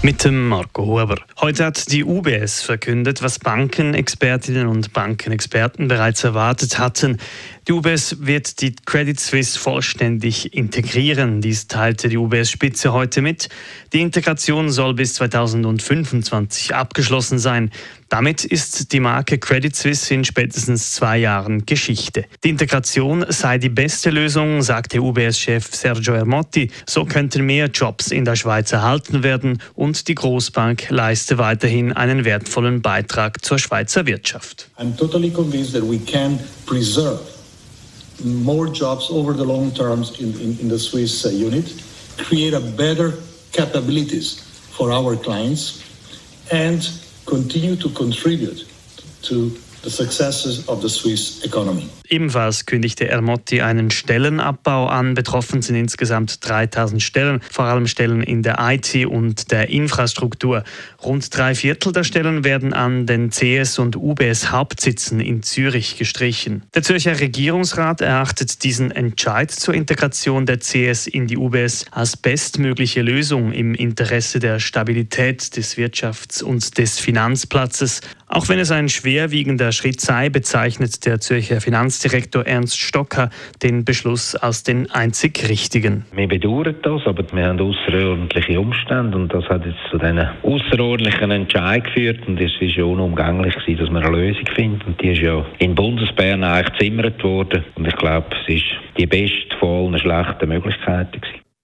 Mit dem Marco Huber. Heute hat die UBS verkündet, was Bankenexpertinnen und Bankenexperten bereits erwartet hatten. Die UBS wird die Credit Suisse vollständig integrieren. Dies teilte die UBS-Spitze heute mit. Die Integration soll bis 2025 abgeschlossen sein. Damit ist die Marke Credit Suisse in spätestens zwei Jahren Geschichte. Die Integration sei die beste Lösung, sagte UBS-Chef Sergio Ermotti. So könnten mehr Jobs in der Schweiz erhalten werden und die Großbank leiste weiterhin einen wertvollen Beitrag zur Schweizer Wirtschaft. I'm totally convinced that we can preserve more jobs over the long terms in, in, in the Swiss uh, unit, create a better capabilities for our clients, and continue to contribute to Ebenfalls kündigte Ermotti einen Stellenabbau an. Betroffen sind insgesamt 3000 Stellen, vor allem Stellen in der IT und der Infrastruktur. Rund drei Viertel der Stellen werden an den CS und UBS Hauptsitzen in Zürich gestrichen. Der Zürcher Regierungsrat erachtet diesen Entscheid zur Integration der CS in die UBS als bestmögliche Lösung im Interesse der Stabilität des Wirtschafts- und des Finanzplatzes. Auch wenn es ein schwerwiegender Schritt sei, bezeichnet der Zürcher Finanzdirektor Ernst Stocker den Beschluss als den einzig richtigen. Wir bedauern das, aber wir haben außerordentliche Umstände und das hat jetzt zu diesen außerordentlichen Entscheid geführt und es war ja unumgänglich gewesen, dass man eine Lösung findet und die ist ja in Bundesbern eigentlich gezimmert worden und ich glaube, es ist die beste von allen schlechten Möglichkeiten.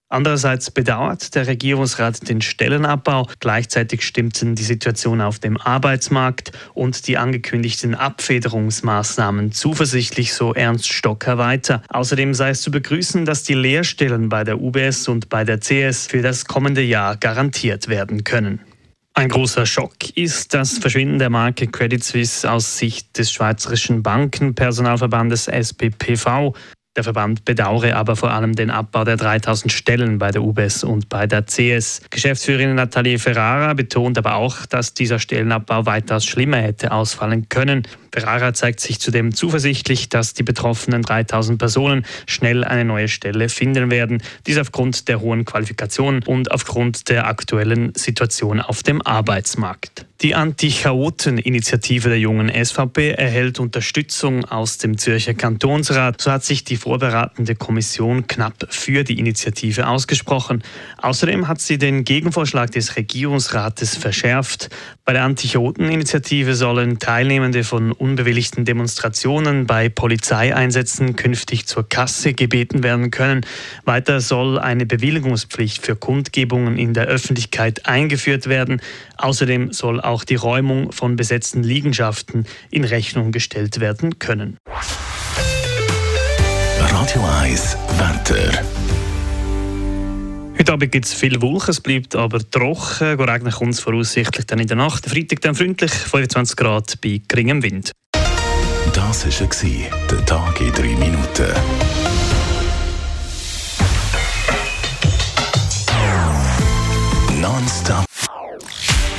Andererseits bedauert der Regierungsrat den Stellenabbau. Gleichzeitig stimmten die Situation auf dem Arbeitsmarkt und die angekündigten Abfederungsmaßnahmen zuversichtlich, so Ernst Stocker weiter. Außerdem sei es zu begrüßen, dass die Lehrstellen bei der UBS und bei der CS für das kommende Jahr garantiert werden können. Ein großer Schock ist das Verschwinden der Marke Credit Suisse aus Sicht des Schweizerischen Bankenpersonalverbandes SPPV. Der Verband bedauere aber vor allem den Abbau der 3000 Stellen bei der UBS und bei der CS. Geschäftsführerin Nathalie Ferrara betont aber auch, dass dieser Stellenabbau weitaus schlimmer hätte ausfallen können. Ferrara zeigt sich zudem zuversichtlich, dass die betroffenen 3000 Personen schnell eine neue Stelle finden werden. Dies aufgrund der hohen Qualifikation und aufgrund der aktuellen Situation auf dem Arbeitsmarkt. Die Anti-Chaoten-Initiative der jungen SVP erhält Unterstützung aus dem Zürcher Kantonsrat. So hat sich die vorbereitende Kommission knapp für die Initiative ausgesprochen. Außerdem hat sie den Gegenvorschlag des Regierungsrates verschärft. Bei der Anti-Chaoten-Initiative sollen Teilnehmende von unbewilligten Demonstrationen bei Polizeieinsätzen künftig zur Kasse gebeten werden können. Weiter soll eine Bewilligungspflicht für Kundgebungen in der Öffentlichkeit eingeführt werden. Außerdem soll auch die Räumung von besetzten Liegenschaften in Rechnung gestellt werden können. Radio 1, Wetter. Heute Abend gibt es viel Wolken, es bleibt aber trocken. Regnen kommt es voraussichtlich dann in der Nacht. Freitag dann freundlich, 25 Grad bei geringem Wind. Das war der Tag in 3 Minuten.